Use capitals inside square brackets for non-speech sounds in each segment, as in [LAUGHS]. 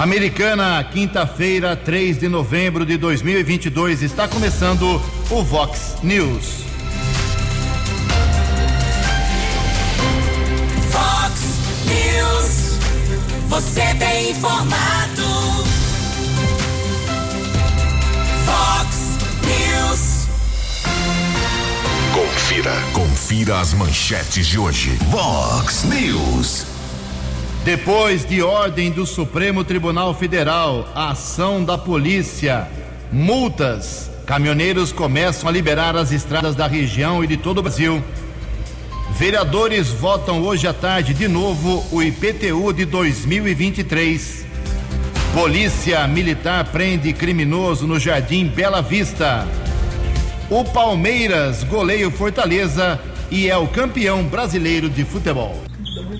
Americana, quinta-feira, 3 de novembro de 2022, está começando o Vox News. Vox News, você tem informado. Vox News. Confira, confira as manchetes de hoje. Vox News. Depois de ordem do Supremo Tribunal Federal, a ação da polícia, multas, caminhoneiros começam a liberar as estradas da região e de todo o Brasil. Vereadores votam hoje à tarde de novo o IPTU de 2023. Polícia Militar prende criminoso no Jardim Bela Vista. O Palmeiras goleia o Fortaleza e é o campeão brasileiro de futebol.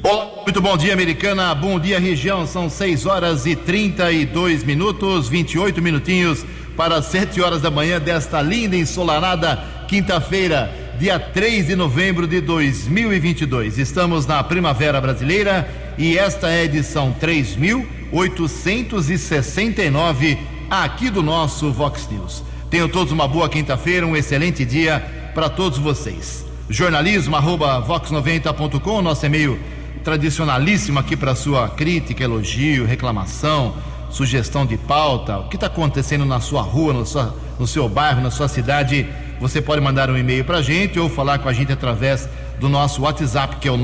Olá, muito bom dia, americana. Bom dia, região. São 6 horas e 32 minutos, 28 minutinhos para 7 horas da manhã desta linda ensolarada quinta-feira, dia 3 de novembro de 2022. Estamos na Primavera Brasileira e esta é a edição 3869 aqui do nosso Vox News. Tenham todos uma boa quinta-feira, um excelente dia para todos vocês. Jornalismo arroba vox90.com, nosso e-mail tradicionalíssimo aqui para sua crítica, elogio, reclamação, sugestão de pauta, o que está acontecendo na sua rua, no, sua, no seu bairro, na sua cidade, você pode mandar um e-mail para a gente ou falar com a gente através do nosso WhatsApp, que é o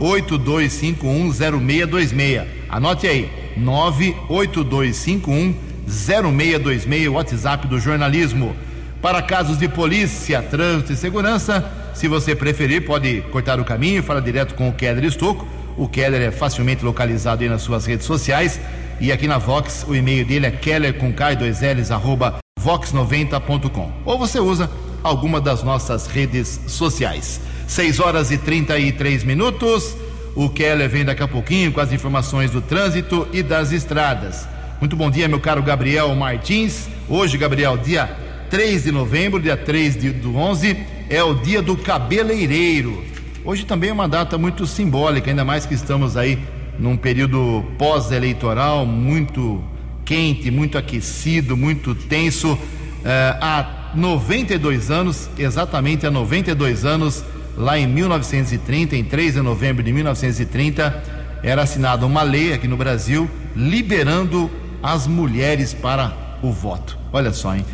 982510626. Anote aí, 982510626, WhatsApp do jornalismo. Para casos de polícia, trânsito e segurança, se você preferir, pode cortar o caminho e falar direto com o Keller Estocco. O Keller é facilmente localizado aí nas suas redes sociais. E aqui na Vox, o e-mail dele é keller com K2Ls, arroba vox90.com. Ou você usa alguma das nossas redes sociais. 6 horas e 33 minutos. O Keller vem daqui a pouquinho com as informações do trânsito e das estradas. Muito bom dia, meu caro Gabriel Martins. Hoje, Gabriel, dia 3 de novembro, dia 3 de, do 11, é o dia do cabeleireiro. Hoje também é uma data muito simbólica, ainda mais que estamos aí num período pós-eleitoral muito quente, muito aquecido, muito tenso. É, há 92 anos, exatamente há 92 anos, lá em 1930, em 3 de novembro de 1930, era assinada uma lei aqui no Brasil liberando as mulheres para o voto. Olha só, hein?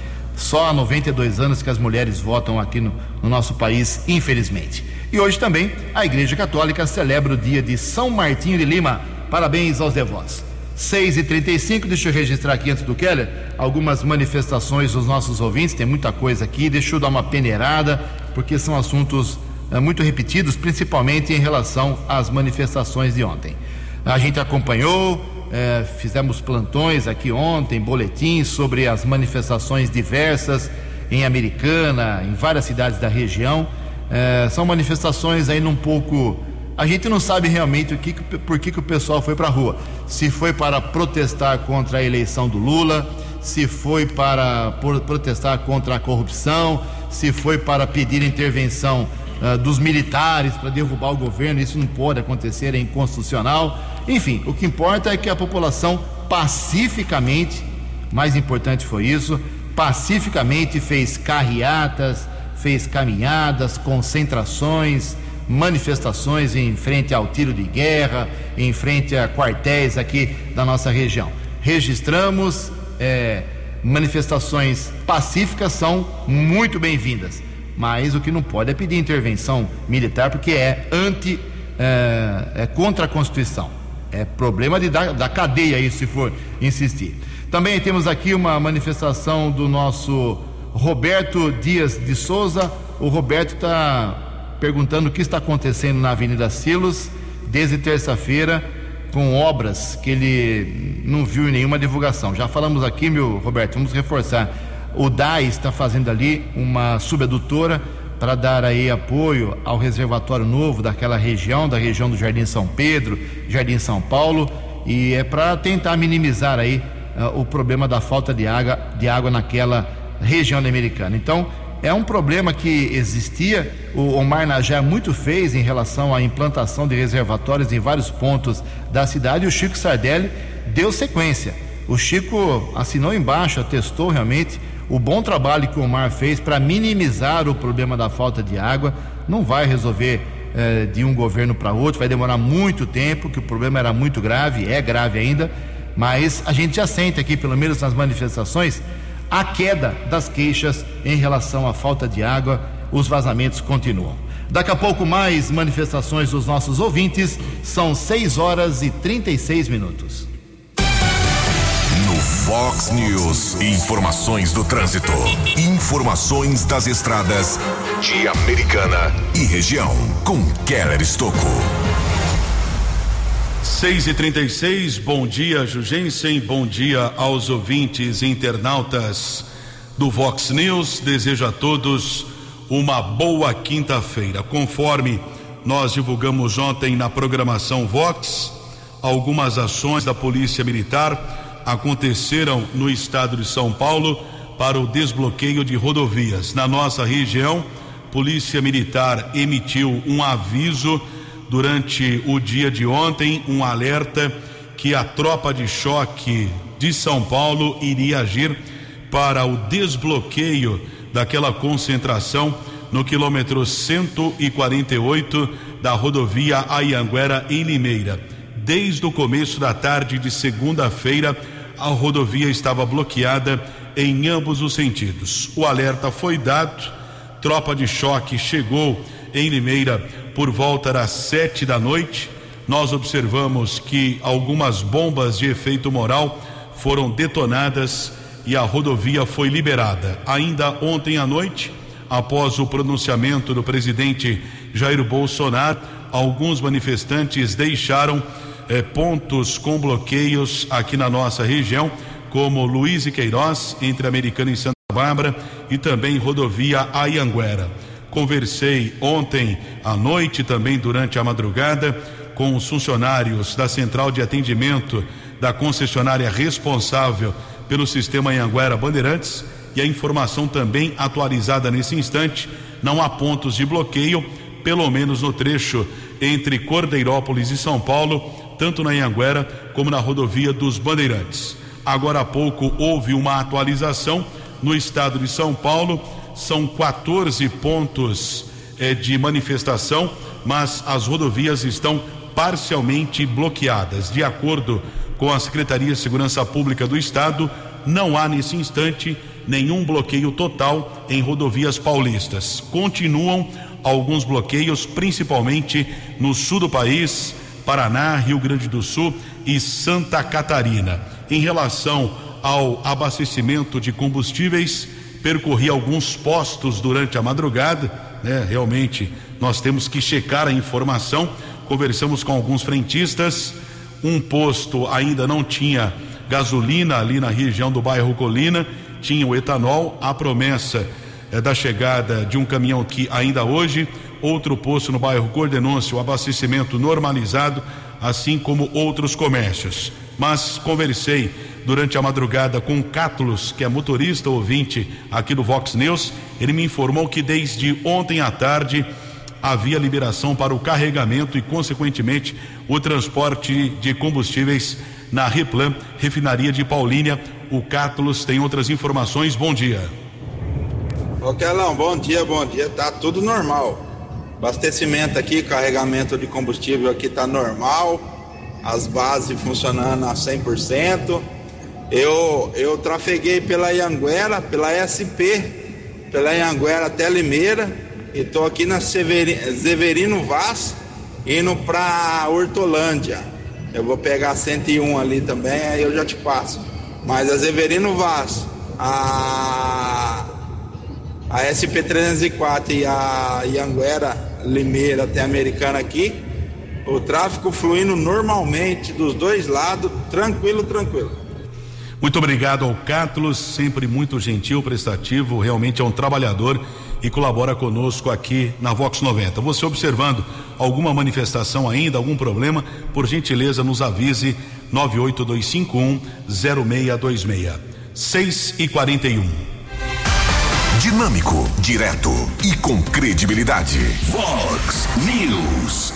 Só há 92 anos que as mulheres votam aqui no, no, nosso país, infelizmente. E hoje também a Igreja Católica celebra o dia de São Martinho de Lima. Parabéns aos devotos. 6 e 35 deixa eu registrar aqui antes do Keller algumas manifestações dos nossos ouvintes. Tem muita coisa aqui, deixa eu dar uma peneirada, porque são assuntos é, muito repetidos, principalmente em relação às manifestações de ontem. A gente acompanhou, é, fizemos plantões aqui ontem, boletins sobre as manifestações diversas em Americana, em várias cidades da região. É, são manifestações aí num pouco. A gente não sabe realmente o que, por que, que o pessoal foi para a rua. Se foi para protestar contra a eleição do Lula, se foi para protestar contra a corrupção, se foi para pedir intervenção uh, dos militares para derrubar o governo. Isso não pode acontecer, é inconstitucional. Enfim, o que importa é que a população pacificamente, mais importante foi isso, pacificamente fez carreatas, fez caminhadas, concentrações, manifestações em frente ao tiro de guerra, em frente a quartéis aqui da nossa região. Registramos é, manifestações pacíficas são muito bem-vindas, mas o que não pode é pedir intervenção militar porque é anti é, é contra a Constituição. É problema de da, da cadeia isso se for insistir. Também temos aqui uma manifestação do nosso Roberto Dias de Souza. O Roberto está perguntando o que está acontecendo na Avenida Silos desde terça-feira com obras que ele não viu em nenhuma divulgação. Já falamos aqui, meu Roberto, vamos reforçar. O DAI está fazendo ali uma subadutora para dar aí apoio ao reservatório novo daquela região, da região do Jardim São Pedro, Jardim São Paulo, e é para tentar minimizar aí uh, o problema da falta de água, de água naquela região americana. Então, é um problema que existia, o Omar Najá muito fez em relação à implantação de reservatórios em vários pontos da cidade, o Chico Sardelli deu sequência. O Chico assinou embaixo, atestou realmente o bom trabalho que o Omar fez para minimizar o problema da falta de água. Não vai resolver eh, de um governo para outro, vai demorar muito tempo, que o problema era muito grave, é grave ainda, mas a gente já sente aqui, pelo menos nas manifestações, a queda das queixas em relação à falta de água, os vazamentos continuam. Daqui a pouco mais manifestações dos nossos ouvintes, são 6 horas e 36 minutos. Fox News, informações do trânsito, informações das estradas de Americana e região, com Keller Estocco. 6 e 36 bom dia, Jugensen, bom dia aos ouvintes internautas do Vox News. Desejo a todos uma boa quinta-feira. Conforme nós divulgamos ontem na programação Vox, algumas ações da Polícia Militar aconteceram no estado de São Paulo para o desbloqueio de rodovias. Na nossa região, Polícia Militar emitiu um aviso durante o dia de ontem, um alerta que a tropa de choque de São Paulo iria agir para o desbloqueio daquela concentração no quilômetro 148 da rodovia Ayanguera em Limeira. Desde o começo da tarde de segunda-feira, a rodovia estava bloqueada em ambos os sentidos. O alerta foi dado, tropa de choque chegou em Limeira por volta das sete da noite. Nós observamos que algumas bombas de efeito moral foram detonadas e a rodovia foi liberada. Ainda ontem à noite, após o pronunciamento do presidente Jair Bolsonaro, alguns manifestantes deixaram eh, pontos com bloqueios aqui na nossa região, como Luiz e Queiroz, entre Americana e Santa Bárbara, e também rodovia Ayanguera. Conversei ontem à noite, também durante a madrugada, com os funcionários da central de atendimento da concessionária responsável pelo sistema Anhanguera Bandeirantes e a informação também atualizada nesse instante, não há pontos de bloqueio, pelo menos no trecho entre Cordeirópolis e São Paulo, tanto na Anhanguera como na rodovia dos Bandeirantes. Agora há pouco houve uma atualização no estado de São Paulo, são 14 pontos eh, de manifestação, mas as rodovias estão parcialmente bloqueadas. De acordo com a Secretaria de Segurança Pública do Estado, não há nesse instante nenhum bloqueio total em rodovias paulistas. Continuam alguns bloqueios, principalmente no sul do país, Paraná, Rio Grande do Sul e Santa Catarina. Em relação ao abastecimento de combustíveis, percorri alguns postos durante a madrugada, né? Realmente nós temos que checar a informação. Conversamos com alguns frentistas. Um posto ainda não tinha gasolina ali na região do bairro Colina, tinha o etanol. A promessa é da chegada de um caminhão que ainda hoje, outro posto no bairro Cordenôncio, o abastecimento normalizado, assim como outros comércios. Mas conversei durante a madrugada com Cátulos, que é motorista ouvinte aqui do Vox News. Ele me informou que desde ontem à tarde havia liberação para o carregamento e, consequentemente, o transporte de combustíveis na Replan, refinaria de Paulínia. O Cátulos tem outras informações. Bom dia. Ô Kelão, bom dia, bom dia. Tá tudo normal. Abastecimento aqui, carregamento de combustível aqui tá normal. As bases funcionando a 100%. Eu, eu trafeguei pela Ianguera, pela SP, pela Ianguera até Limeira. E tô aqui na Severi- Severino Vaz, indo pra Hortolândia. Eu vou pegar 101 ali também, aí eu já te passo. Mas a Severino Vaz, a, a SP304 e a Ianguera Limeira até Americana aqui, o tráfego fluindo normalmente dos dois lados, tranquilo, tranquilo. Muito obrigado ao Cátulos, sempre muito gentil, prestativo, realmente é um trabalhador e colabora conosco aqui na Vox 90. Você observando alguma manifestação ainda, algum problema, por gentileza nos avise 982510626. 6 e 41. Dinâmico, direto e com credibilidade. Fox News.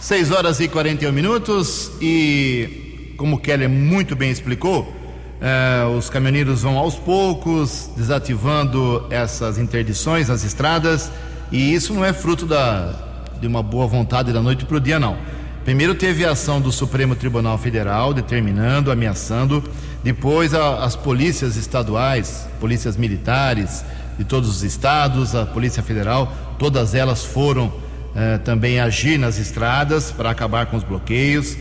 6 horas e 41 minutos e como o Keller muito bem explicou, eh, os caminhoneiros vão aos poucos desativando essas interdições nas estradas e isso não é fruto da, de uma boa vontade da noite para o dia, não. Primeiro teve a ação do Supremo Tribunal Federal determinando, ameaçando. Depois a, as polícias estaduais, polícias militares de todos os estados, a Polícia Federal, todas elas foram eh, também agir nas estradas para acabar com os bloqueios.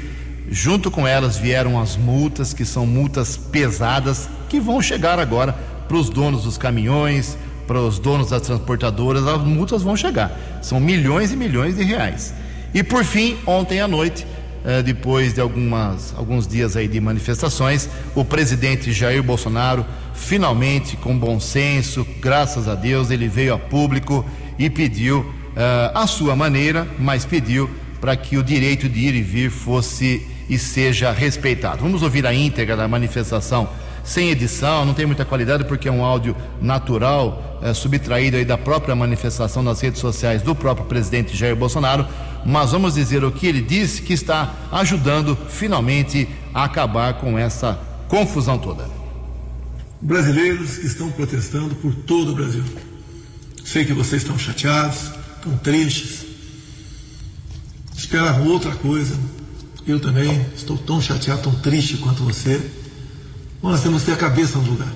Junto com elas vieram as multas, que são multas pesadas, que vão chegar agora para os donos dos caminhões, para os donos das transportadoras, as multas vão chegar. São milhões e milhões de reais. E por fim, ontem à noite, eh, depois de algumas, alguns dias aí de manifestações, o presidente Jair Bolsonaro, finalmente, com bom senso, graças a Deus, ele veio a público e pediu, eh, a sua maneira, mas pediu para que o direito de ir e vir fosse e seja respeitado. Vamos ouvir a íntegra da manifestação sem edição, não tem muita qualidade porque é um áudio natural, é, subtraído aí da própria manifestação nas redes sociais do próprio presidente Jair Bolsonaro, mas vamos dizer o que ele disse que está ajudando finalmente a acabar com essa confusão toda. Brasileiros que estão protestando por todo o Brasil. Sei que vocês estão chateados, estão tristes, esperavam outra coisa. Eu também estou tão chateado, tão triste quanto você. Nós temos que ter a cabeça no lugar.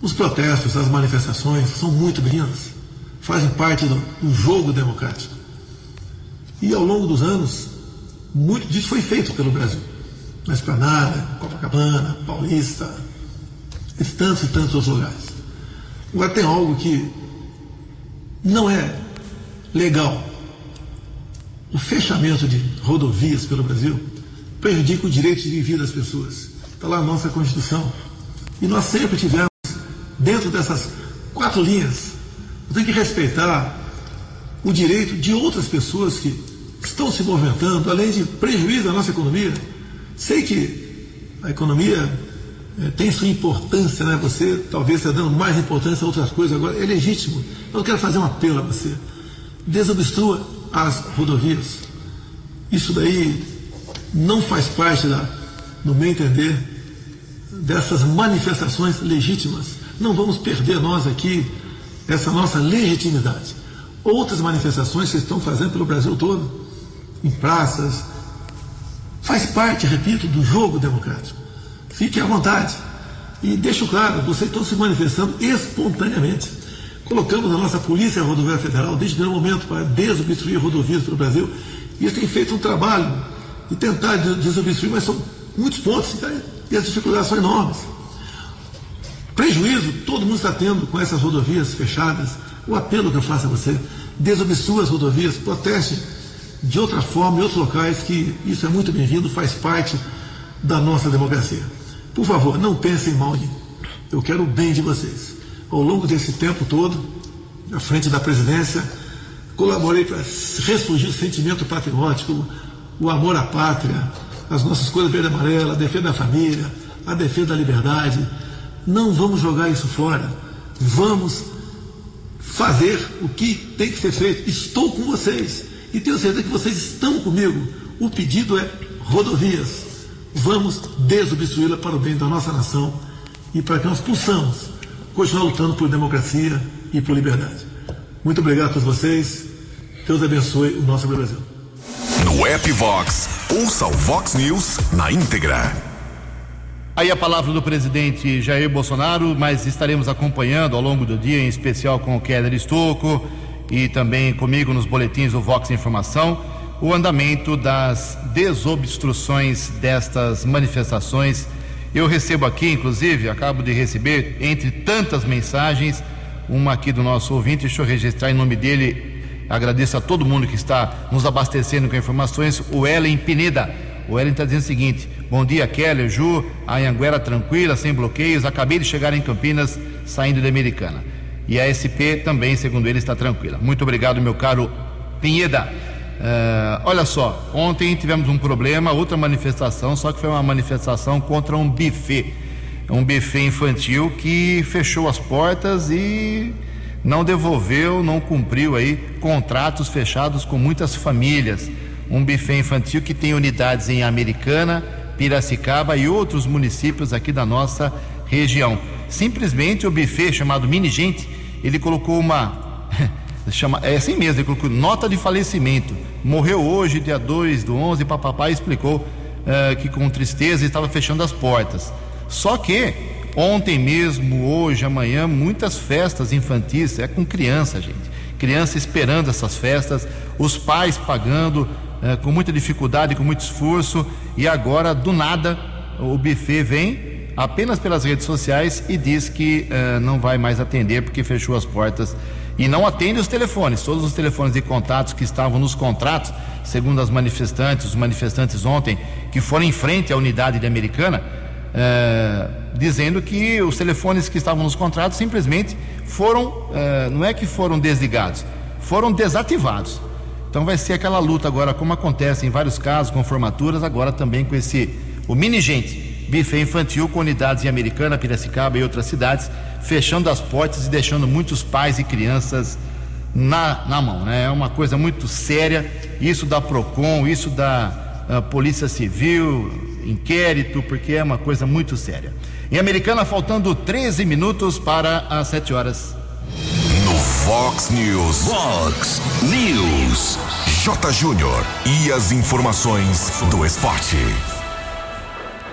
Os protestos, as manifestações são muito bem-vindas, fazem parte do, do jogo democrático. E ao longo dos anos, muito disso foi feito pelo Brasil. Na Esplanada, Copacabana, Paulista, e tantos e tantos outros lugares. Agora tem algo que não é legal. O fechamento de rodovias pelo Brasil prejudica o direito de viver das pessoas. Está lá a nossa Constituição. E nós sempre tivemos, dentro dessas quatro linhas, tem que respeitar o direito de outras pessoas que estão se movimentando, além de prejuízo à nossa economia. Sei que a economia é, tem sua importância, né? Você talvez está dando mais importância a outras coisas agora. É legítimo. Eu quero fazer um apelo a você. Desobstrua as rodovias. Isso daí não faz parte da, no meu entender, dessas manifestações legítimas. Não vamos perder nós aqui essa nossa legitimidade. Outras manifestações que estão fazendo pelo Brasil todo, em praças, faz parte, repito, do jogo democrático. Fique à vontade. E deixo claro, vocês estão se manifestando espontaneamente. Colocamos a nossa Polícia Rodoviária Federal desde o primeiro momento para desobstruir rodovias pelo Brasil. E eles têm feito um trabalho de tentar desobstruir, mas são muitos pontos e as dificuldades são enormes. Prejuízo todo mundo está tendo com essas rodovias fechadas. O apelo que eu faço a você, desobstrua as rodovias, proteste de outra forma em outros locais, que isso é muito bem-vindo, faz parte da nossa democracia. Por favor, não pensem mal de mim. Eu quero o bem de vocês. Ao longo desse tempo todo, à frente da presidência, colaborei para ressurgir o sentimento patriótico, o amor à pátria, as nossas cores verde e amarela, a defesa da família, a defesa da liberdade. Não vamos jogar isso fora. Vamos fazer o que tem que ser feito. Estou com vocês e tenho certeza que vocês estão comigo. O pedido é rodovias. Vamos desobstruí-la para o bem da nossa nação e para que nós possamos continuar lutando por democracia e por liberdade. Muito obrigado a todos vocês. Deus abençoe o nosso Brasil. No app Vox, ouça o Vox News na íntegra. Aí a palavra do presidente Jair Bolsonaro, mas estaremos acompanhando ao longo do dia, em especial com o Keller Estocco e também comigo nos boletins do Vox Informação, o andamento das desobstruções destas manifestações. Eu recebo aqui, inclusive, acabo de receber, entre tantas mensagens, uma aqui do nosso ouvinte, deixa eu registrar em nome dele, Agradeço a todo mundo que está nos abastecendo com informações. O Ellen Pineda. O Ellen está dizendo o seguinte: Bom dia, Keller, Ju. A Anhanguera tranquila, sem bloqueios. Acabei de chegar em Campinas, saindo da Americana. E a SP também, segundo ele, está tranquila. Muito obrigado, meu caro Pineda. Uh, olha só, ontem tivemos um problema, outra manifestação, só que foi uma manifestação contra um buffet. Um buffet infantil que fechou as portas e não devolveu, não cumpriu aí contratos fechados com muitas famílias. um buffet infantil que tem unidades em Americana, Piracicaba e outros municípios aqui da nossa região. Simplesmente o buffet chamado Mini Gente, ele colocou uma. [LAUGHS] chama, é assim mesmo, ele colocou nota de falecimento. Morreu hoje, dia 2 do 11, papapá explicou uh, que com tristeza estava fechando as portas. Só que ontem mesmo, hoje, amanhã, muitas festas infantis, é com criança, gente. Criança esperando essas festas, os pais pagando uh, com muita dificuldade, com muito esforço, e agora, do nada, o buffet vem apenas pelas redes sociais e diz que uh, não vai mais atender porque fechou as portas e não atende os telefones. Todos os telefones de contatos que estavam nos contratos, segundo as manifestantes, os manifestantes ontem, que foram em frente à unidade de Americana, uh, dizendo que os telefones que estavam nos contratos simplesmente foram, uh, não é que foram desligados, foram desativados. Então vai ser aquela luta agora, como acontece em vários casos com formaturas, agora também com esse o mini gente buffet infantil com unidades em Americana, Piracicaba e outras cidades, fechando as portas e deixando muitos pais e crianças na, na mão. Né? É uma coisa muito séria. Isso da PROCON, isso da uh, Polícia Civil, inquérito, porque é uma coisa muito séria. Em Americana, faltando 13 minutos para as 7 horas. No Fox News. Fox News. J. Júnior. E as informações do esporte.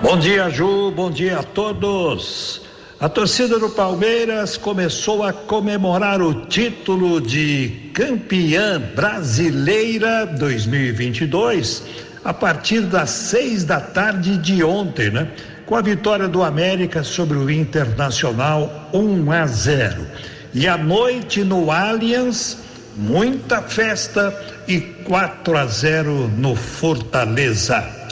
Bom dia, Ju. Bom dia a todos. A torcida do Palmeiras começou a comemorar o título de campeã brasileira 2022 a partir das seis da tarde de ontem, né? Com a vitória do América sobre o Internacional 1 a 0. E à noite no Allianz, muita festa e 4 a 0 no Fortaleza.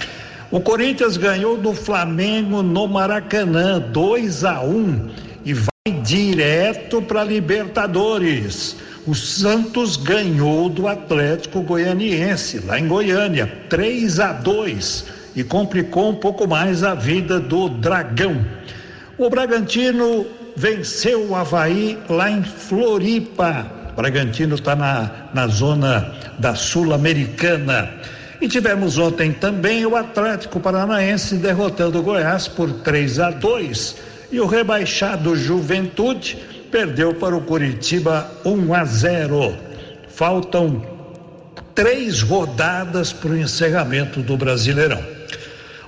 O Corinthians ganhou do Flamengo no Maracanã, 2 a 1 e vai direto para Libertadores. O Santos ganhou do Atlético Goianiense, lá em Goiânia, 3 a 2 e complicou um pouco mais a vida do Dragão. O Bragantino venceu o Havaí lá em Floripa. O Bragantino está na, na zona da Sul-Americana. E tivemos ontem também o Atlético Paranaense derrotando o Goiás por 3 a 2 e o rebaixado Juventude perdeu para o Curitiba 1 a 0. Faltam três rodadas para o encerramento do Brasileirão.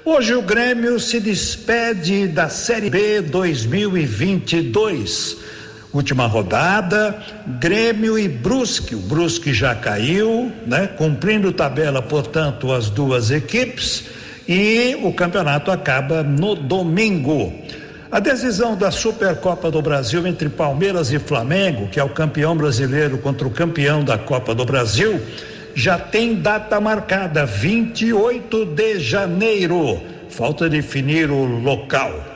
Hoje o Grêmio se despede da Série B 2022 última rodada, Grêmio e Brusque. O Brusque já caiu, né? Cumprindo tabela, portanto, as duas equipes e o campeonato acaba no domingo. A decisão da Supercopa do Brasil entre Palmeiras e Flamengo, que é o campeão brasileiro contra o campeão da Copa do Brasil, já tem data marcada, 28 de janeiro. Falta definir o local.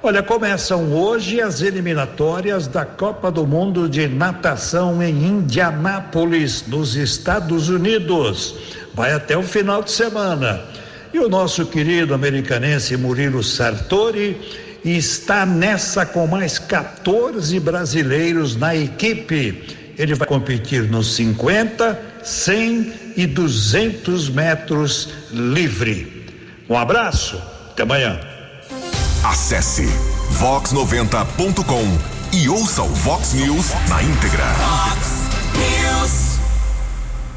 Olha, começam hoje as eliminatórias da Copa do Mundo de Natação em Indianápolis, nos Estados Unidos. Vai até o final de semana. E o nosso querido americanense Murilo Sartori está nessa com mais 14 brasileiros na equipe. Ele vai competir nos 50, 100 e 200 metros livre. Um abraço, até amanhã. Acesse vox90.com e ouça o Vox News na íntegra. Fox News.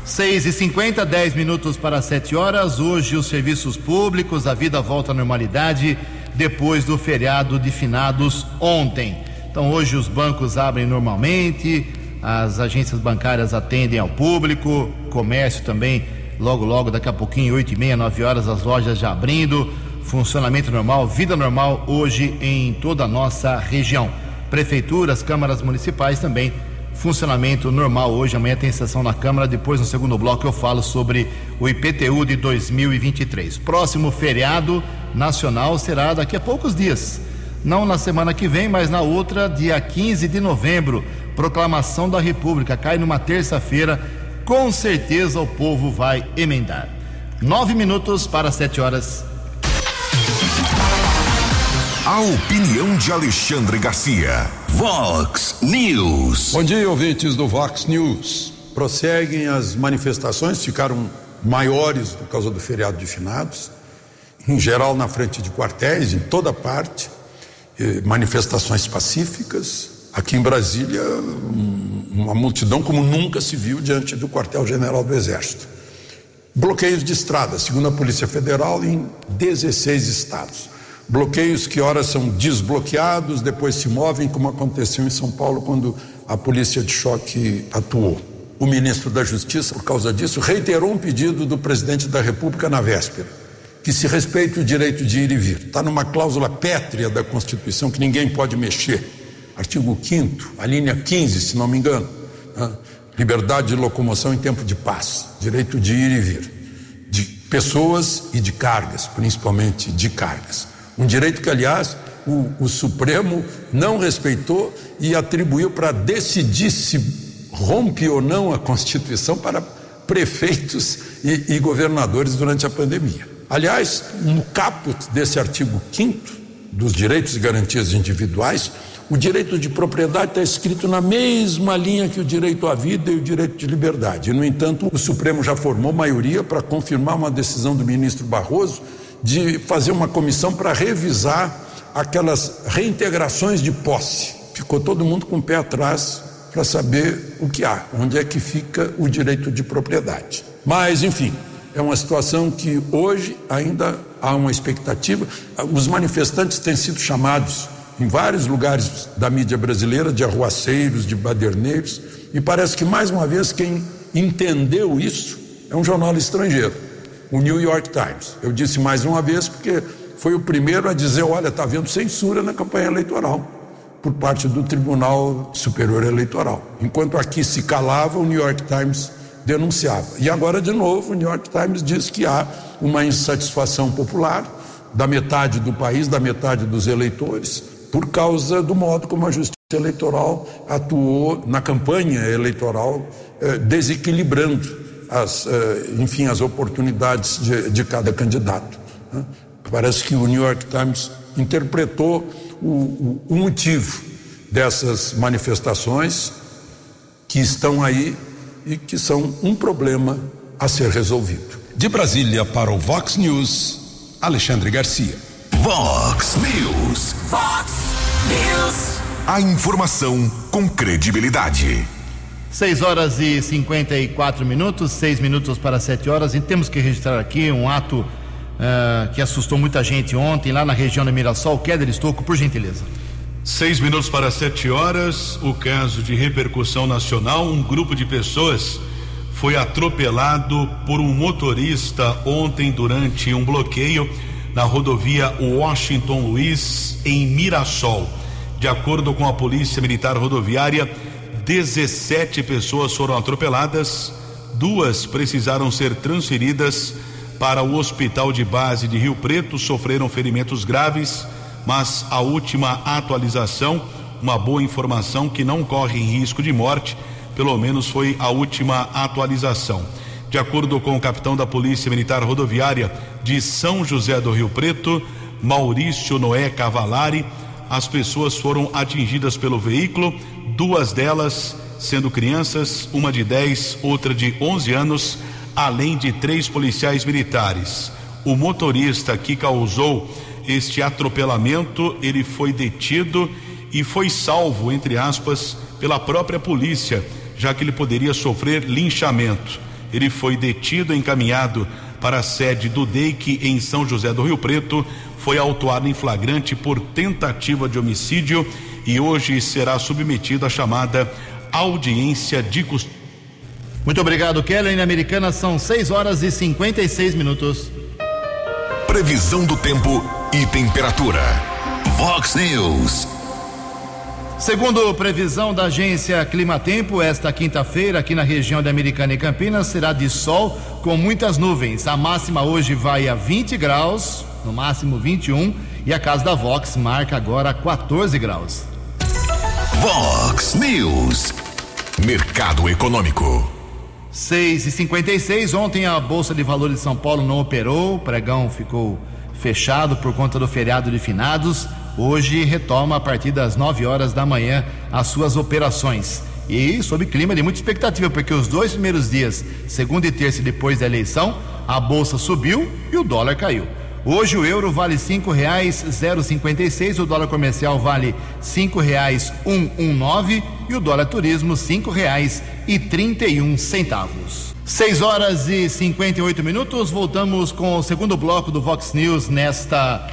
6 e 50 10 minutos para 7 horas. Hoje, os serviços públicos, a vida volta à normalidade depois do feriado de finados ontem. Então, hoje, os bancos abrem normalmente, as agências bancárias atendem ao público, comércio também, logo, logo, daqui a pouquinho, 8 e meia, 9 horas, as lojas já abrindo funcionamento normal, vida normal hoje em toda a nossa região. Prefeituras, câmaras municipais também, funcionamento normal hoje. Amanhã tem sessão na Câmara. Depois, no segundo bloco, eu falo sobre o IPTU de 2023. Próximo feriado nacional será daqui a poucos dias. Não na semana que vem, mas na outra, dia 15 de novembro. Proclamação da República. Cai numa terça-feira. Com certeza o povo vai emendar. Nove minutos para sete horas. A opinião de Alexandre Garcia. Vox News. Bom dia, ouvintes do Vox News. Prosseguem as manifestações, ficaram maiores por causa do feriado de finados, em geral na frente de quartéis, em toda parte, eh, manifestações pacíficas. Aqui em Brasília, uma multidão como nunca se viu diante do quartel-general do Exército. Bloqueios de estradas, segundo a Polícia Federal, em 16 estados. Bloqueios que ora são desbloqueados, depois se movem, como aconteceu em São Paulo quando a polícia de choque atuou. O ministro da Justiça, por causa disso, reiterou um pedido do presidente da República na véspera, que se respeite o direito de ir e vir. Está numa cláusula pétrea da Constituição que ninguém pode mexer. Artigo 5, a linha 15, se não me engano. Né? Liberdade de locomoção em tempo de paz, direito de ir e vir, de pessoas e de cargas, principalmente de cargas. Um direito que, aliás, o, o Supremo não respeitou e atribuiu para decidir se rompe ou não a Constituição para prefeitos e, e governadores durante a pandemia. Aliás, no caput desse artigo 5 dos direitos e garantias individuais, o direito de propriedade está escrito na mesma linha que o direito à vida e o direito de liberdade. No entanto, o Supremo já formou maioria para confirmar uma decisão do ministro Barroso de fazer uma comissão para revisar aquelas reintegrações de posse. Ficou todo mundo com o pé atrás para saber o que há, onde é que fica o direito de propriedade. Mas, enfim, é uma situação que hoje ainda há uma expectativa. Os manifestantes têm sido chamados em vários lugares da mídia brasileira de arruaceiros, de baderneiros, e parece que mais uma vez quem entendeu isso é um jornal estrangeiro, o New York Times. Eu disse mais uma vez porque foi o primeiro a dizer: olha, está havendo censura na campanha eleitoral por parte do Tribunal Superior Eleitoral. Enquanto aqui se calava, o New York Times denunciava. E agora, de novo, o New York Times diz que há uma insatisfação popular da metade do país, da metade dos eleitores, por causa do modo como a Justiça Eleitoral atuou na campanha eleitoral, eh, desequilibrando as, eh, enfim, as oportunidades de, de cada candidato. Né? Parece que o New York Times interpretou o, o, motivo dessas manifestações que estão aí e que são um problema a ser resolvido. De Brasília para o Vox News, Alexandre Garcia. Vox News. Vox News. A informação com credibilidade. 6 horas e 54 minutos, 6 minutos para 7 horas, e temos que registrar aqui um ato uh, que assustou muita gente ontem lá na região da Mirassol. Kéder Estocco, por gentileza. Seis minutos para sete horas, o caso de repercussão nacional. Um grupo de pessoas foi atropelado por um motorista ontem durante um bloqueio na rodovia Washington Luiz, em Mirassol. De acordo com a Polícia Militar Rodoviária, 17 pessoas foram atropeladas, duas precisaram ser transferidas para o Hospital de Base de Rio Preto, sofreram ferimentos graves, mas a última atualização, uma boa informação que não corre risco de morte, pelo menos foi a última atualização. De acordo com o capitão da Polícia Militar Rodoviária de São José do Rio Preto, Maurício Noé Cavalari, as pessoas foram atingidas pelo veículo, duas delas sendo crianças, uma de 10, outra de 11 anos além de três policiais militares. O motorista que causou este atropelamento, ele foi detido e foi salvo, entre aspas, pela própria polícia, já que ele poderia sofrer linchamento. Ele foi detido encaminhado para a sede do DEIC em São José do Rio Preto, foi autuado em flagrante por tentativa de homicídio e hoje será submetido à chamada audiência de custódia muito obrigado, Keller. Na Americana são 6 horas e 56 minutos. Previsão do tempo e temperatura. Vox News. Segundo previsão da agência Climatempo, esta quinta-feira aqui na região da Americana e Campinas será de sol com muitas nuvens. A máxima hoje vai a 20 graus, no máximo 21, e a casa da Vox marca agora 14 graus. Vox News. Mercado Econômico. 6 e 56 Ontem a Bolsa de Valores de São Paulo não operou, o pregão ficou fechado por conta do feriado de finados. Hoje retoma a partir das 9 horas da manhã as suas operações. E sob clima de muita expectativa, porque os dois primeiros dias, segunda e terça depois da eleição, a bolsa subiu e o dólar caiu. Hoje o euro vale cinco reais zero cinquenta e seis, o dólar comercial vale cinco reais um um nove e o dólar turismo cinco reais e trinta e um centavos. 6 horas e 58 minutos, voltamos com o segundo bloco do Vox News nesta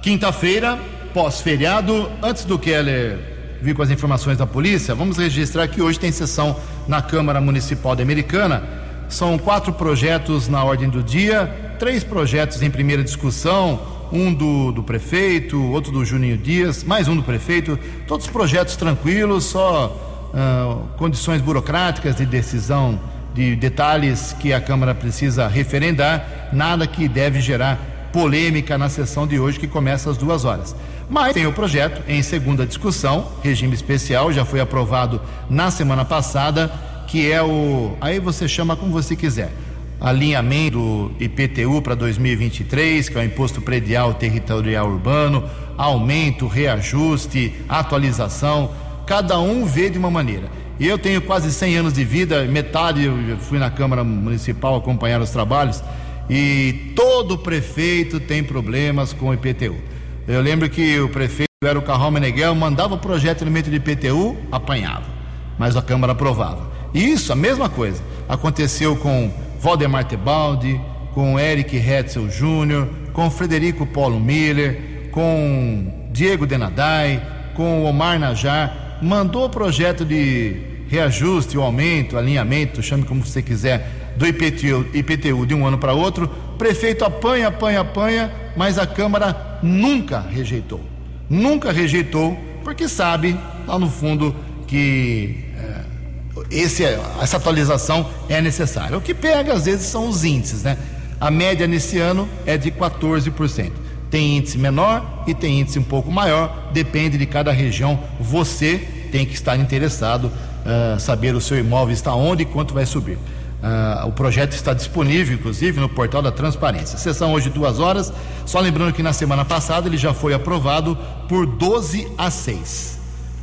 quinta-feira, pós-feriado. Antes do Keller vir com as informações da polícia, vamos registrar que hoje tem sessão na Câmara Municipal da Americana. São quatro projetos na ordem do dia, três projetos em primeira discussão, um do, do prefeito, outro do Juninho Dias, mais um do prefeito, todos projetos tranquilos, só uh, condições burocráticas de decisão de detalhes que a Câmara precisa referendar, nada que deve gerar polêmica na sessão de hoje, que começa às duas horas. Mas tem o projeto em segunda discussão, regime especial, já foi aprovado na semana passada, que é o. Aí você chama como você quiser. Alinhamento do IPTU para 2023, que é o Imposto Predial Territorial Urbano, aumento, reajuste, atualização, cada um vê de uma maneira. Eu tenho quase 100 anos de vida, metade eu fui na Câmara Municipal acompanhar os trabalhos, e todo prefeito tem problemas com o IPTU. Eu lembro que o prefeito era o Carral Meneghel, mandava o projeto de elemento de IPTU, apanhava, mas a Câmara aprovava. E isso, a mesma coisa, aconteceu com Valdemar Tebaldi, com Eric Hetzel Júnior, com Frederico Paulo Miller, com Diego Denadai, com Omar Najar. Mandou o projeto de reajuste, o aumento, alinhamento, chame como você quiser, do IPTU, IPTU de um ano para outro, prefeito apanha, apanha, apanha, mas a Câmara nunca rejeitou. Nunca rejeitou, porque sabe, lá no fundo, que é, esse, essa atualização é necessária. O que pega, às vezes, são os índices, né? A média nesse ano é de 14%. Tem índice menor e tem índice um pouco maior, depende de cada região. Você tem que estar interessado, uh, saber o seu imóvel está onde e quanto vai subir. Uh, o projeto está disponível, inclusive, no portal da Transparência. Sessão hoje, duas horas. Só lembrando que na semana passada ele já foi aprovado por 12 a 6.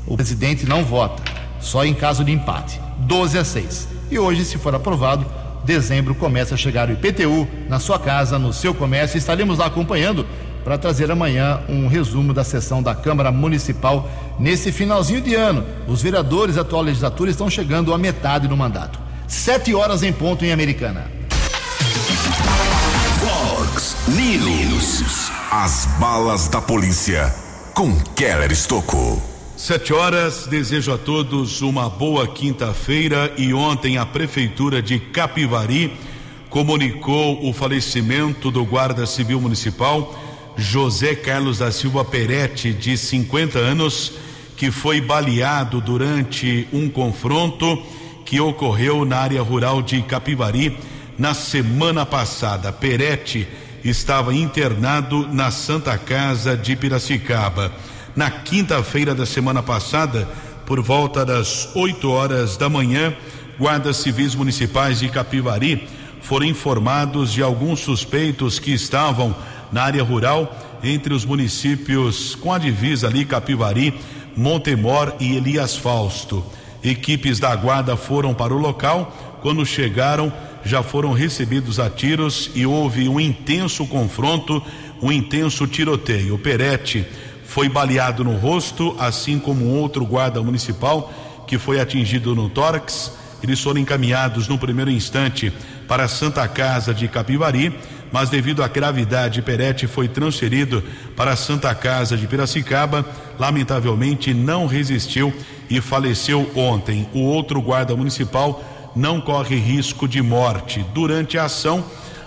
O presidente não vota, só em caso de empate. 12 a 6. E hoje, se for aprovado, dezembro começa a chegar o IPTU na sua casa, no seu comércio. Estaremos lá acompanhando para trazer amanhã um resumo da sessão da Câmara Municipal nesse finalzinho de ano. Os vereadores da atual legislatura estão chegando à metade do mandato. Sete horas em ponto em Americana. Fox News. As balas da polícia com Keller Estocou. Sete horas, desejo a todos uma boa quinta-feira e ontem a Prefeitura de Capivari comunicou o falecimento do Guarda Civil Municipal José Carlos da Silva Peretti, de 50 anos, que foi baleado durante um confronto que ocorreu na área rural de Capivari na semana passada. Peretti estava internado na Santa Casa de Piracicaba. Na quinta-feira da semana passada, por volta das 8 horas da manhã, guardas civis municipais de Capivari foram informados de alguns suspeitos que estavam na área rural entre os municípios com a divisa ali Capivari, Montemor e Elias Fausto. Equipes da guarda foram para o local. Quando chegaram, já foram recebidos a tiros e houve um intenso confronto, um intenso tiroteio. Perete foi baleado no rosto, assim como outro guarda municipal que foi atingido no tórax. Eles foram encaminhados no primeiro instante para a Santa Casa de Capivari mas devido à gravidade, Perete foi transferido para a Santa Casa de Piracicaba. Lamentavelmente, não resistiu e faleceu ontem. O outro guarda municipal não corre risco de morte. Durante a ação,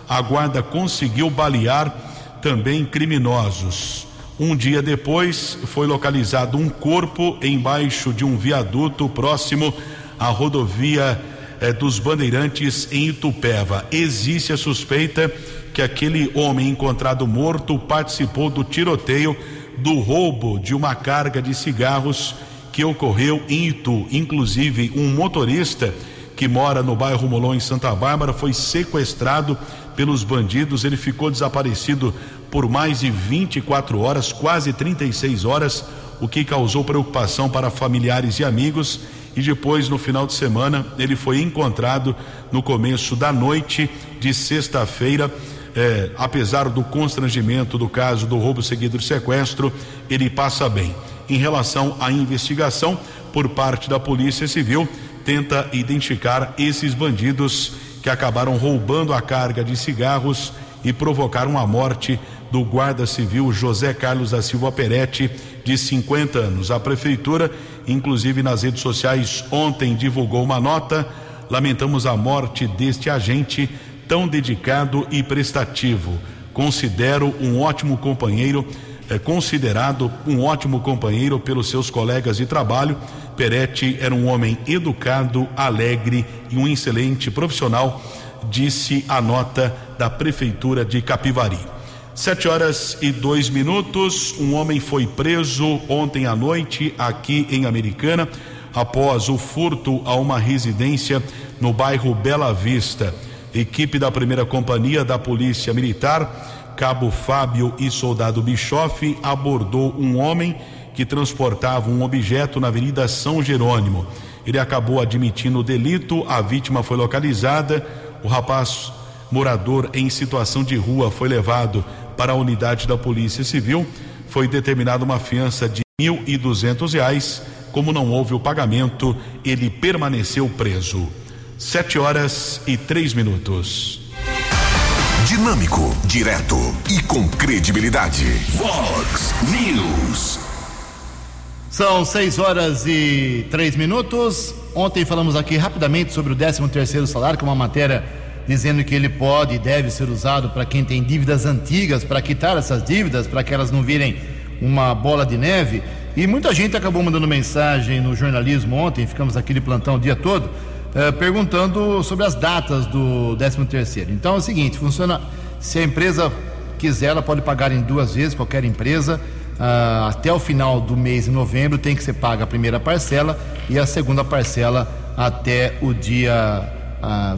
a guarda conseguiu balear também criminosos. Um dia depois, foi localizado um corpo embaixo de um viaduto próximo à rodovia eh, dos Bandeirantes em Itupeva. Existe a suspeita que aquele homem encontrado morto participou do tiroteio do roubo de uma carga de cigarros que ocorreu em Itu. Inclusive, um motorista que mora no bairro Molon, em Santa Bárbara, foi sequestrado pelos bandidos. Ele ficou desaparecido por mais de 24 horas, quase 36 horas, o que causou preocupação para familiares e amigos. e depois, no final de semana, ele foi encontrado no começo da noite de sexta-feira. É, apesar do constrangimento do caso do roubo seguido de sequestro, ele passa bem. Em relação à investigação por parte da Polícia Civil, tenta identificar esses bandidos que acabaram roubando a carga de cigarros e provocaram a morte do guarda civil José Carlos da Silva Peretti, de 50 anos. A prefeitura, inclusive nas redes sociais, ontem divulgou uma nota. Lamentamos a morte deste agente tão dedicado e prestativo. Considero um ótimo companheiro, é considerado um ótimo companheiro pelos seus colegas de trabalho. Peretti era um homem educado, alegre e um excelente profissional, disse a nota da prefeitura de Capivari. Sete horas e dois minutos. Um homem foi preso ontem à noite aqui em Americana após o furto a uma residência no bairro Bela Vista. Equipe da primeira companhia da Polícia Militar, Cabo Fábio e Soldado Bischoff abordou um homem que transportava um objeto na Avenida São Jerônimo. Ele acabou admitindo o delito, a vítima foi localizada, o rapaz morador em situação de rua foi levado para a unidade da Polícia Civil. Foi determinada uma fiança de duzentos reais. Como não houve o pagamento, ele permaneceu preso. Sete horas e três minutos. Dinâmico, direto e com credibilidade. Vox News. São seis horas e três minutos. Ontem falamos aqui rapidamente sobre o 13 terceiro salário, que é uma matéria dizendo que ele pode e deve ser usado para quem tem dívidas antigas, para quitar essas dívidas, para que elas não virem uma bola de neve. E muita gente acabou mandando mensagem no jornalismo ontem, ficamos aqui de plantão o dia todo, eh, perguntando sobre as datas do 13 terceiro. Então é o seguinte, funciona, se a empresa quiser, ela pode pagar em duas vezes, qualquer empresa, ah, até o final do mês de novembro tem que ser paga a primeira parcela e a segunda parcela até o dia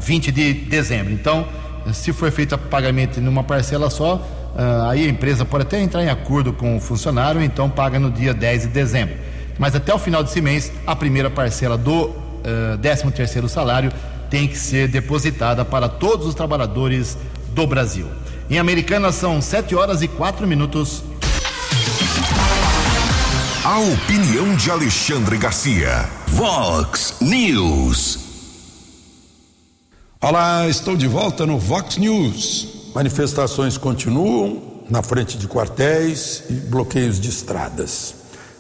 20 de dezembro. Então, se for feito pagamento numa parcela só, uh, aí a empresa pode até entrar em acordo com o funcionário, então paga no dia 10 de dezembro. Mas até o final desse mês, a primeira parcela do uh, 13 terceiro salário tem que ser depositada para todos os trabalhadores do Brasil. Em Americana são 7 horas e 4 minutos. A opinião de Alexandre Garcia. Vox News. Olá, estou de volta no Vox News. Manifestações continuam na frente de quartéis e bloqueios de estradas.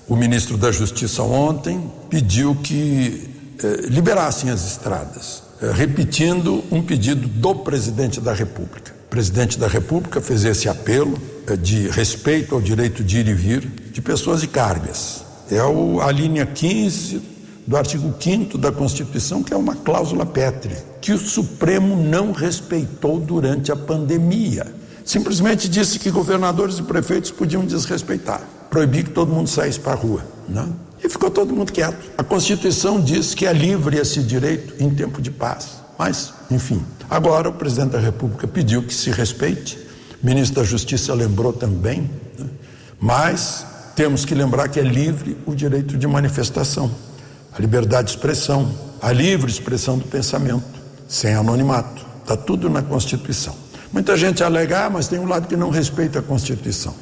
O ministro da Justiça ontem pediu que eh, liberassem as estradas, eh, repetindo um pedido do presidente da República. O presidente da República fez esse apelo eh, de respeito ao direito de ir e vir de pessoas e cargas. É a linha 15 do artigo 5 da Constituição, que é uma cláusula pétrea, que o Supremo não respeitou durante a pandemia. Simplesmente disse que governadores e prefeitos podiam desrespeitar, proibir que todo mundo saísse para a rua. Não? E ficou todo mundo quieto. A Constituição diz que é livre esse direito em tempo de paz. Mas, enfim, agora o presidente da República pediu que se respeite, o ministro da Justiça lembrou também, né? mas temos que lembrar que é livre o direito de manifestação a liberdade de expressão, a livre expressão do pensamento, sem anonimato. Está tudo na Constituição. Muita gente alega, ah, mas tem um lado que não respeita a Constituição.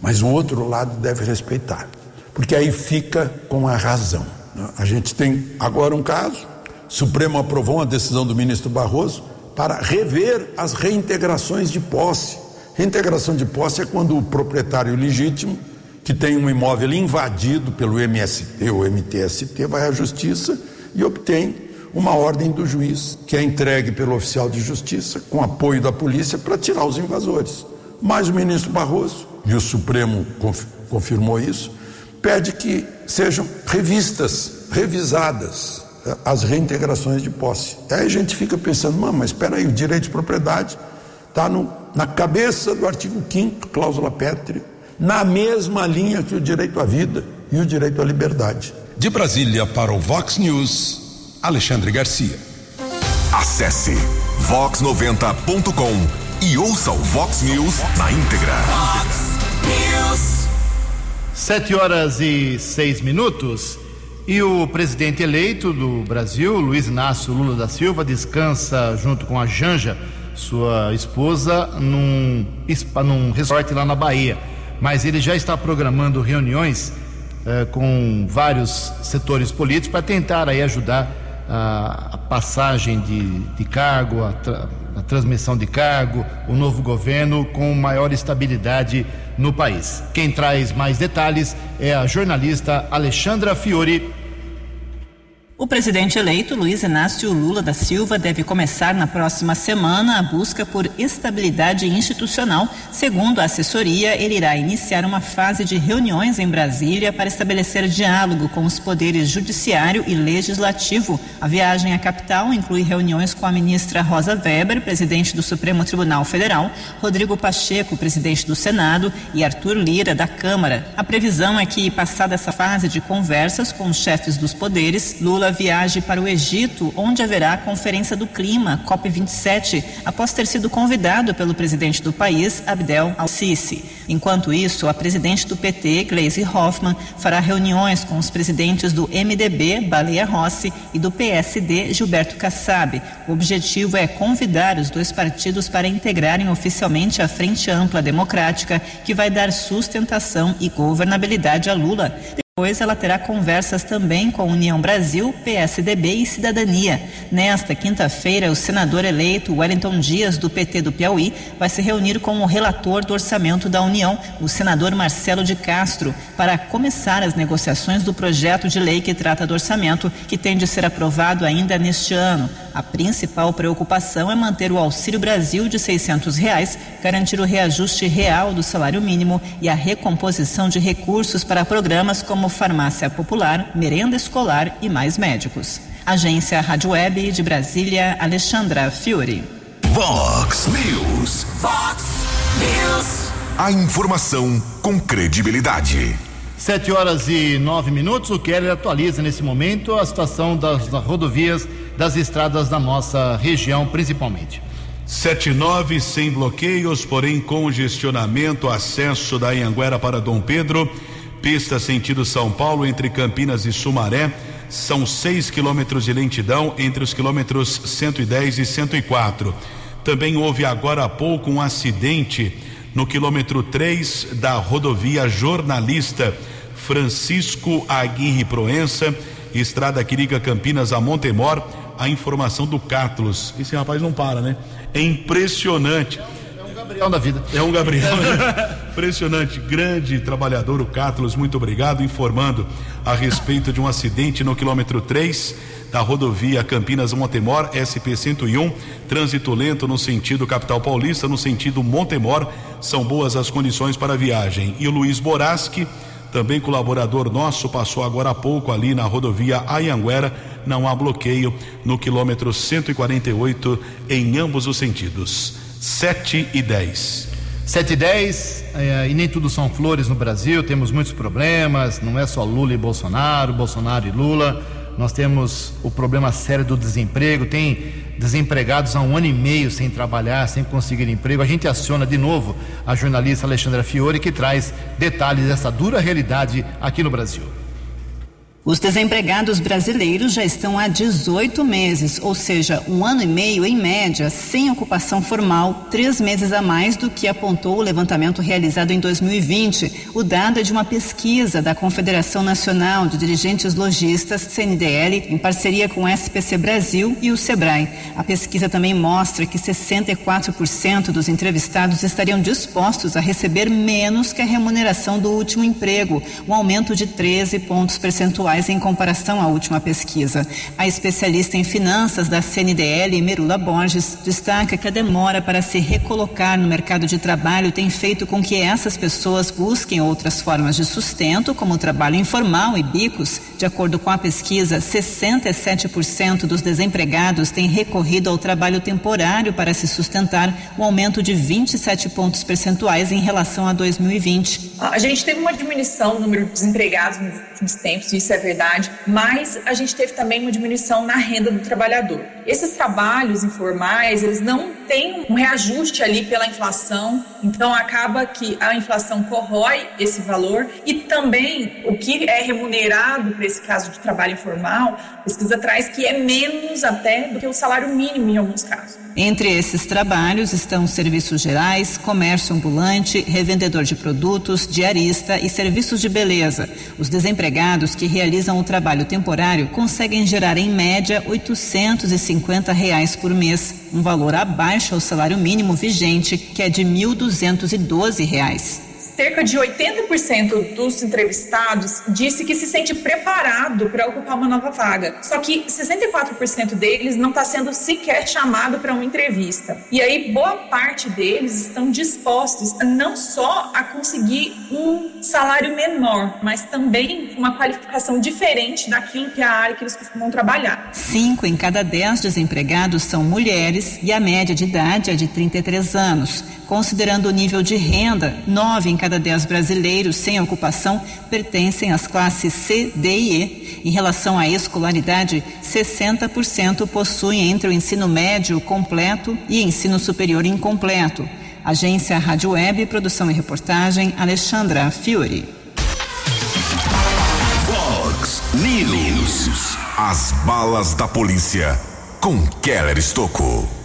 Mas o outro lado deve respeitar, porque aí fica com a razão. Né? A gente tem agora um caso, o Supremo aprovou uma decisão do ministro Barroso para rever as reintegrações de posse. Reintegração de posse é quando o proprietário legítimo que tem um imóvel invadido pelo MST ou MTST, vai à justiça e obtém uma ordem do juiz, que é entregue pelo oficial de justiça, com apoio da polícia, para tirar os invasores. Mas o ministro Barroso, e o Supremo confirmou isso, pede que sejam revistas, revisadas eh, as reintegrações de posse. Aí a gente fica pensando, mas espera aí, o direito de propriedade está na cabeça do artigo 5 cláusula pétrea, na mesma linha que o direito à vida e o direito à liberdade. De Brasília para o Vox News, Alexandre Garcia. Acesse vox90.com e ouça o Vox News na íntegra. Vox News. Sete horas e seis minutos. E o presidente eleito do Brasil, Luiz Inácio Lula da Silva, descansa junto com a Janja, sua esposa, num, num resort lá na Bahia. Mas ele já está programando reuniões eh, com vários setores políticos para tentar aí ajudar a, a passagem de, de cargo, a, tra, a transmissão de cargo, o novo governo com maior estabilidade no país. Quem traz mais detalhes é a jornalista Alexandra Fiore. O presidente eleito Luiz Inácio Lula da Silva deve começar na próxima semana a busca por estabilidade institucional. Segundo a assessoria, ele irá iniciar uma fase de reuniões em Brasília para estabelecer diálogo com os poderes judiciário e legislativo. A viagem à capital inclui reuniões com a ministra Rosa Weber, presidente do Supremo Tribunal Federal, Rodrigo Pacheco, presidente do Senado, e Arthur Lira, da Câmara. A previsão é que, passada essa fase de conversas com os chefes dos poderes, Lula Lula viaje para o Egito, onde haverá a Conferência do Clima, COP27, após ter sido convidado pelo presidente do país, Abdel al-Sisi. Enquanto isso, a presidente do PT, Gleisi Hoffmann, fará reuniões com os presidentes do MDB, Baleia Rossi, e do PSD, Gilberto Kassab. O objetivo é convidar os dois partidos para integrarem oficialmente a Frente Ampla Democrática, que vai dar sustentação e governabilidade a Lula. Depois ela terá conversas também com União Brasil, PSDB e Cidadania. Nesta quinta-feira, o senador eleito Wellington Dias, do PT do Piauí, vai se reunir com o relator do orçamento da União, o senador Marcelo de Castro, para começar as negociações do projeto de lei que trata do orçamento, que tem de ser aprovado ainda neste ano. A principal preocupação é manter o Auxílio Brasil de 600 reais, garantir o reajuste real do salário mínimo e a recomposição de recursos para programas como farmácia popular, merenda escolar e mais médicos. Agência Rádio Web de Brasília, Alexandra Fiore. Vox News. Vox News. A informação com credibilidade. Sete horas e nove minutos. O Keller atualiza nesse momento a situação das, das rodovias das estradas da nossa região, principalmente. 79 sem bloqueios, porém congestionamento, acesso da Anhanguera para Dom Pedro, pista sentido São Paulo entre Campinas e Sumaré, são 6 quilômetros de lentidão entre os quilômetros 110 e 104. Também houve agora há pouco um acidente no quilômetro 3 da rodovia Jornalista Francisco Aguirre Proença, Estrada Quirica Campinas a Montemor a informação do Carlos. Esse rapaz não para, né? É impressionante. É um Gabriel da vida. É um Gabriel. Né? [LAUGHS] impressionante, grande trabalhador, o Carlos, muito obrigado, informando a respeito de um acidente no quilômetro 3 da rodovia Campinas Montemor, SP 101, trânsito lento no sentido capital paulista, no sentido Montemor, são boas as condições para a viagem. E o Luiz Boraschi, também colaborador nosso, passou agora há pouco ali na rodovia Ayanguera, não há bloqueio no quilômetro 148 em ambos os sentidos. 7 e 10. 7 e 10, é, e nem tudo são flores no Brasil, temos muitos problemas, não é só Lula e Bolsonaro, Bolsonaro e Lula. Nós temos o problema sério do desemprego, tem desempregados há um ano e meio sem trabalhar, sem conseguir emprego. A gente aciona de novo a jornalista Alexandra Fiore, que traz detalhes dessa dura realidade aqui no Brasil. Os desempregados brasileiros já estão há 18 meses, ou seja, um ano e meio em média, sem ocupação formal, três meses a mais do que apontou o levantamento realizado em 2020. O dado é de uma pesquisa da Confederação Nacional de Dirigentes Logistas, CNDL, em parceria com o SPC Brasil e o SEBRAE. A pesquisa também mostra que 64% dos entrevistados estariam dispostos a receber menos que a remuneração do último emprego, um aumento de 13 pontos percentuais em comparação à última pesquisa. A especialista em finanças da CNDL, Merula Borges, destaca que a demora para se recolocar no mercado de trabalho tem feito com que essas pessoas busquem outras formas de sustento, como o trabalho informal e bicos. De acordo com a pesquisa, 67% dos desempregados têm recorrido ao trabalho temporário para se sustentar, um aumento de 27 pontos percentuais em relação a 2020. A gente teve uma diminuição no número de desempregados últimos tempos, isso é verdade, mas a gente teve também uma diminuição na renda do trabalhador esses trabalhos informais, eles não têm um reajuste ali pela inflação, então acaba que a inflação corrói esse valor e também o que é remunerado para esse caso de trabalho informal, pesquisa traz que é menos até do que o salário mínimo em alguns casos. Entre esses trabalhos estão serviços gerais, comércio ambulante, revendedor de produtos, diarista e serviços de beleza. Os desempregados que realizam o trabalho temporário conseguem gerar em média 850 150 reais por mês, um valor abaixo ao salário mínimo vigente, que é de R$ 1.212. Cerca de 80% dos entrevistados disse que se sente preparado para ocupar uma nova vaga. Só que 64% deles não está sendo sequer chamado para uma entrevista. E aí boa parte deles estão dispostos não só a conseguir um salário menor, mas também uma qualificação diferente daquilo que é a área que eles costumam trabalhar. Cinco em cada dez desempregados são mulheres e a média de idade é de 33 anos. Considerando o nível de renda, nove em cada dez brasileiros sem ocupação pertencem às classes C, D e E. Em relação à escolaridade, 60% possuem entre o ensino médio completo e ensino superior incompleto. Agência Rádio Web, produção e reportagem, Alexandra Fiore. Fox News. As balas da polícia com Keller Estocou.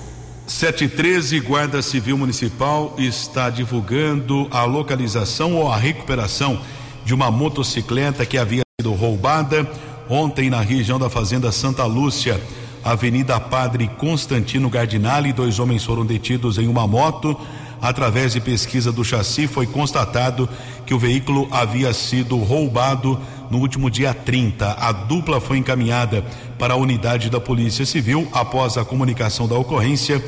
713, Guarda Civil Municipal está divulgando a localização ou a recuperação de uma motocicleta que havia sido roubada ontem na região da Fazenda Santa Lúcia, Avenida Padre Constantino Gardinali. Dois homens foram detidos em uma moto. Através de pesquisa do chassi, foi constatado que o veículo havia sido roubado no último dia 30. A dupla foi encaminhada para a unidade da Polícia Civil. Após a comunicação da ocorrência,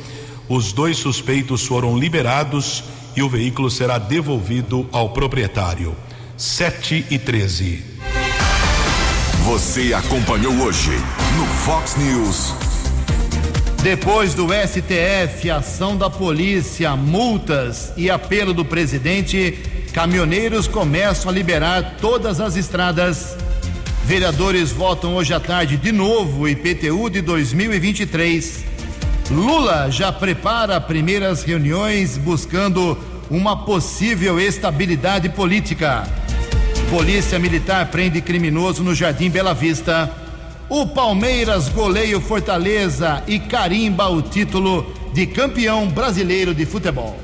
os dois suspeitos foram liberados e o veículo será devolvido ao proprietário. 7 e 13. Você acompanhou hoje no Fox News. Depois do STF, ação da polícia, multas e apelo do presidente, caminhoneiros começam a liberar todas as estradas Vereadores votam hoje à tarde de novo o IPTU de 2023. Lula já prepara primeiras reuniões buscando uma possível estabilidade política. Polícia Militar prende criminoso no Jardim Bela Vista. O Palmeiras goleia o Fortaleza e carimba o título de campeão brasileiro de futebol.